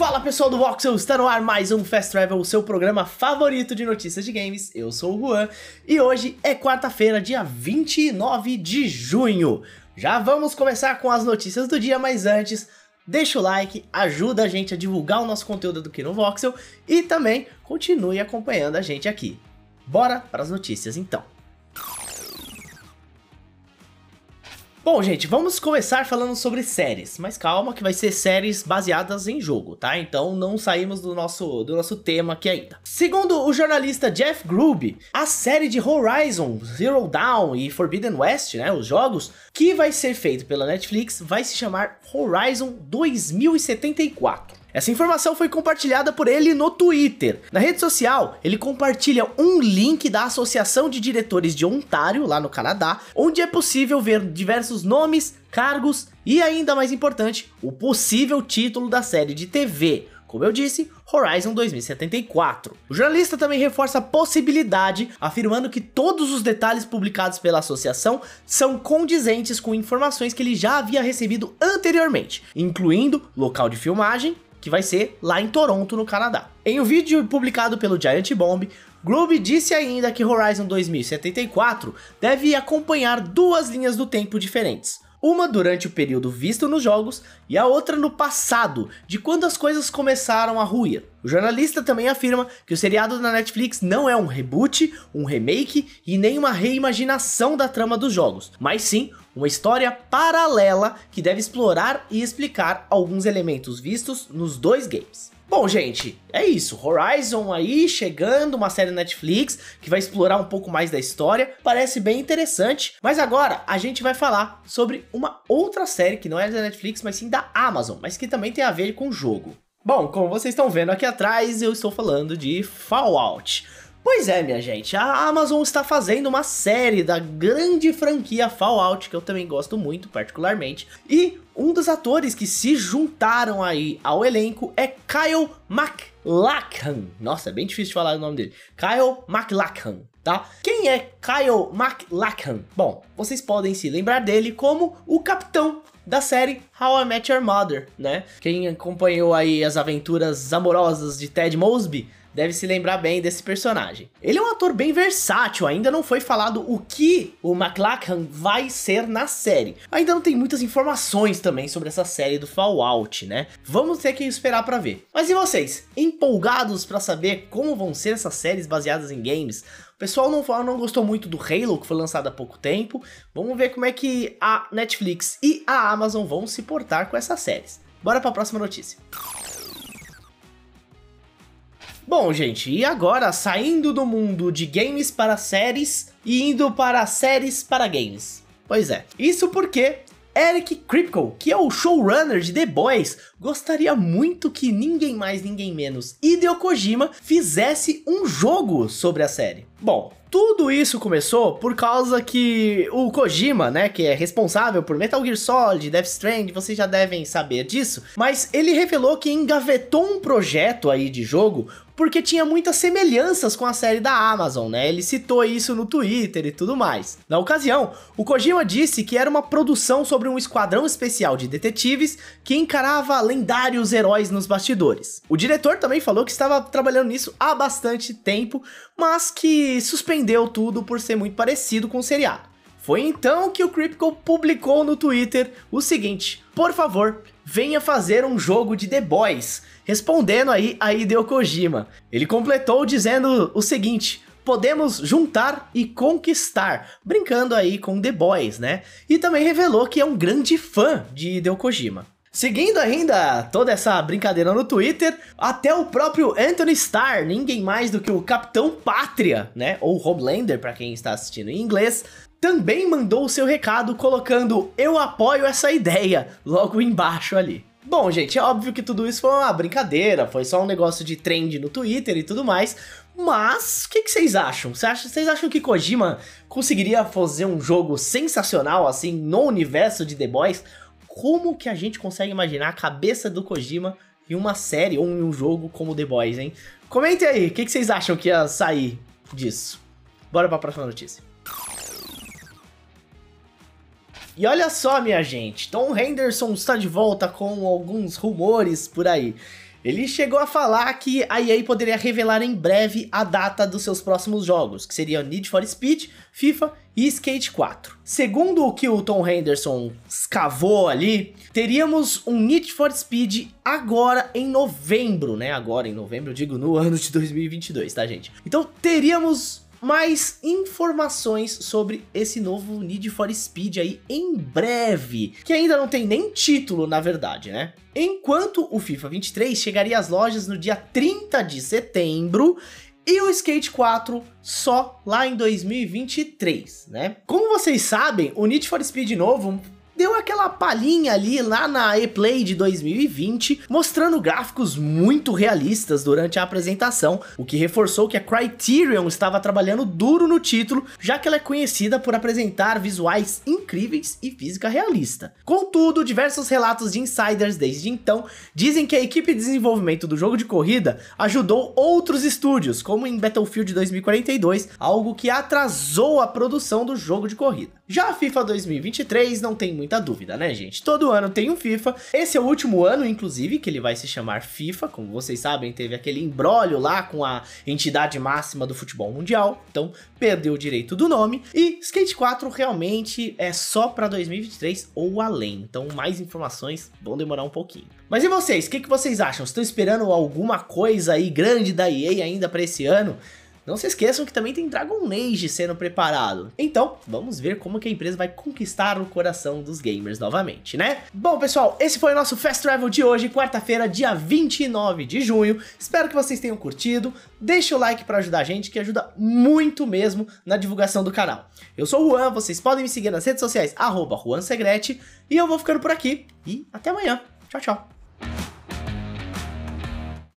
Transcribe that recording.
Fala pessoal do Voxel, está no ar mais um Fast Travel, o seu programa favorito de notícias de games. Eu sou o Juan e hoje é quarta-feira, dia 29 de junho. Já vamos começar com as notícias do dia, mas antes, deixa o like, ajuda a gente a divulgar o nosso conteúdo aqui no Voxel e também continue acompanhando a gente aqui. Bora para as notícias então. Bom, gente, vamos começar falando sobre séries, mas calma que vai ser séries baseadas em jogo, tá? Então não saímos do nosso, do nosso tema aqui ainda. Segundo o jornalista Jeff Grubb, a série de Horizon, Zero Dawn e Forbidden West, né, os jogos, que vai ser feito pela Netflix, vai se chamar Horizon 2074. Essa informação foi compartilhada por ele no Twitter. Na rede social, ele compartilha um link da Associação de Diretores de Ontário, lá no Canadá, onde é possível ver diversos nomes, cargos e, ainda mais importante, o possível título da série de TV. Como eu disse, Horizon 2074. O jornalista também reforça a possibilidade, afirmando que todos os detalhes publicados pela associação são condizentes com informações que ele já havia recebido anteriormente, incluindo local de filmagem, que vai ser lá em Toronto, no Canadá. Em um vídeo publicado pelo Giant Bomb, Groove disse ainda que Horizon 2074 deve acompanhar duas linhas do tempo diferentes. Uma durante o período visto nos jogos e a outra no passado, de quando as coisas começaram a ruir. O jornalista também afirma que o seriado da Netflix não é um reboot, um remake e nem uma reimaginação da trama dos jogos, mas sim uma história paralela que deve explorar e explicar alguns elementos vistos nos dois games. Bom, gente, é isso. Horizon aí chegando, uma série Netflix que vai explorar um pouco mais da história. Parece bem interessante. Mas agora a gente vai falar sobre uma outra série que não é da Netflix, mas sim da Amazon, mas que também tem a ver com o jogo. Bom, como vocês estão vendo aqui atrás, eu estou falando de Fallout. Pois é, minha gente, a Amazon está fazendo uma série da grande franquia Fallout, que eu também gosto muito, particularmente, e um dos atores que se juntaram aí ao elenco é Kyle MacLachlan. Nossa, é bem difícil de falar o nome dele. Kyle MacLachlan, tá? Quem é Kyle MacLachlan? Bom, vocês podem se lembrar dele como o capitão da série How I Met Your Mother, né? Quem acompanhou aí as aventuras amorosas de Ted Mosby deve se lembrar bem desse personagem. Ele é um ator bem versátil, ainda não foi falado o que o McLachlan vai ser na série. Ainda não tem muitas informações também sobre essa série do Fallout, né? Vamos ter que esperar para ver. Mas e vocês? Empolgados para saber como vão ser essas séries baseadas em games? O pessoal não, não gostou muito do Halo, que foi lançado há pouco tempo. Vamos ver como é que a Netflix e a Amazon vão se portar com essas séries. Bora para a próxima notícia. Bom, gente, e agora saindo do mundo de games para séries e indo para séries para games. Pois é, isso porque Eric Kripke, que é o showrunner de The Boys, gostaria muito que ninguém mais, ninguém menos Hideo Kojima fizesse um jogo sobre a série. Bom, tudo isso começou por causa que o Kojima, né, que é responsável por Metal Gear Solid, Death Stranding, vocês já devem saber disso, mas ele revelou que engavetou um projeto aí de jogo porque tinha muitas semelhanças com a série da Amazon, né? Ele citou isso no Twitter e tudo mais. Na ocasião, o Kojima disse que era uma produção sobre um esquadrão especial de detetives que encarava lendários heróis nos bastidores. O diretor também falou que estava trabalhando nisso há bastante tempo, mas que suspendeu tudo por ser muito parecido com o seriado. Foi então que o Crypto publicou no Twitter o seguinte: Por favor, venha fazer um jogo de The Boys respondendo aí a Hideo Kojima. Ele completou dizendo o seguinte: podemos juntar e conquistar, brincando aí com The Boys, né? E também revelou que é um grande fã de Hideo Kojima. Seguindo ainda toda essa brincadeira no Twitter, até o próprio Anthony Starr, ninguém mais do que o Capitão Pátria, né? Ou Homelander para quem está assistindo em inglês, também mandou o seu recado colocando eu apoio essa ideia logo embaixo ali. Bom, gente, é óbvio que tudo isso foi uma brincadeira, foi só um negócio de trend no Twitter e tudo mais. Mas, o que, que, vocês acham? Vocês acham que Kojima conseguiria fazer um jogo sensacional assim no universo de The Boys? Como que a gente consegue imaginar a cabeça do Kojima em uma série ou em um jogo como The Boys, hein? Comentem aí, o que, que vocês acham que ia sair disso? Bora pra próxima notícia. E olha só, minha gente, Tom Henderson está de volta com alguns rumores por aí. Ele chegou a falar que a EA poderia revelar em breve a data dos seus próximos jogos, que seriam Need for Speed, FIFA e Skate 4. Segundo o que o Tom Henderson escavou ali, teríamos um Need for Speed agora em novembro, né? Agora em novembro, eu digo no ano de 2022, tá, gente? Então teríamos mais informações sobre esse novo Need for Speed aí em breve, que ainda não tem nem título, na verdade, né? Enquanto o FIFA 23 chegaria às lojas no dia 30 de setembro e o Skate 4 só lá em 2023, né? Como vocês sabem, o Need for Speed novo deu aquela palhinha ali lá na E-Play de 2020, mostrando gráficos muito realistas durante a apresentação, o que reforçou que a Criterion estava trabalhando duro no título, já que ela é conhecida por apresentar visuais incríveis e física realista. Contudo, diversos relatos de insiders desde então dizem que a equipe de desenvolvimento do jogo de corrida ajudou outros estúdios, como em Battlefield 2042, algo que atrasou a produção do jogo de corrida. Já a FIFA 2023 não tem muita dúvida, né, gente? Todo ano tem um FIFA. Esse é o último ano, inclusive, que ele vai se chamar FIFA. Como vocês sabem, teve aquele embrólio lá com a entidade máxima do futebol mundial. Então, perdeu o direito do nome. E Skate 4 realmente é só para 2023 ou além. Então, mais informações vão demorar um pouquinho. Mas e vocês? O que, que vocês acham? Estão esperando alguma coisa aí grande da EA ainda para esse ano? Não se esqueçam que também tem Dragon Age sendo preparado. Então, vamos ver como que a empresa vai conquistar o coração dos gamers novamente, né? Bom, pessoal, esse foi o nosso Fast Travel de hoje, quarta-feira, dia 29 de junho. Espero que vocês tenham curtido. Deixa o like para ajudar a gente, que ajuda muito mesmo na divulgação do canal. Eu sou o Juan, vocês podem me seguir nas redes sociais, arroba Juan Segrete, e eu vou ficando por aqui. E até amanhã. Tchau, tchau.